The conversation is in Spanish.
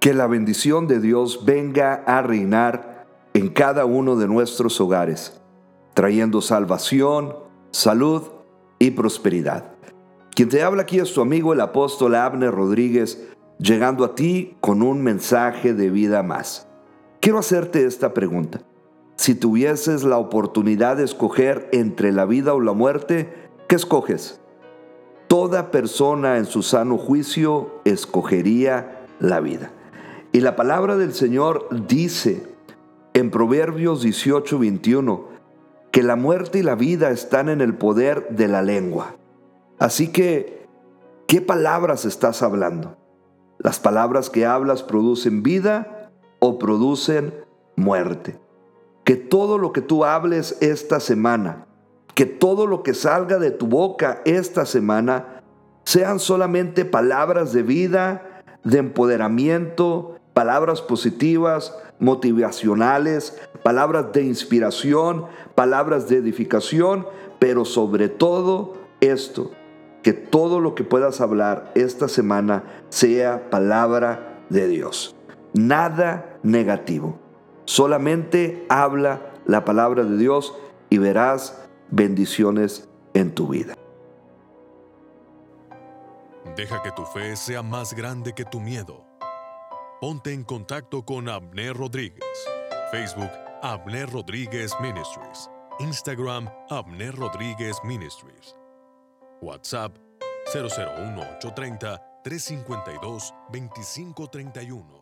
Que la bendición de Dios venga a reinar en cada uno de nuestros hogares, trayendo salvación, salud y prosperidad. Quien te habla aquí es tu amigo el apóstol Abner Rodríguez, llegando a ti con un mensaje de vida más. Quiero hacerte esta pregunta. Si tuvieses la oportunidad de escoger entre la vida o la muerte, ¿qué escoges? Toda persona en su sano juicio escogería la vida. Y la palabra del Señor dice en Proverbios 18, 21, que la muerte y la vida están en el poder de la lengua. Así que, ¿qué palabras estás hablando? ¿Las palabras que hablas producen vida o producen muerte? que todo lo que tú hables esta semana, que todo lo que salga de tu boca esta semana, sean solamente palabras de vida, de empoderamiento, palabras positivas, motivacionales, palabras de inspiración, palabras de edificación, pero sobre todo esto, que todo lo que puedas hablar esta semana sea palabra de Dios. Nada negativo. Solamente habla la palabra de Dios y verás bendiciones en tu vida. Deja que tu fe sea más grande que tu miedo. Ponte en contacto con Abner Rodríguez. Facebook, Abner Rodríguez Ministries. Instagram, Abner Rodríguez Ministries. WhatsApp, 001 830 352 2531.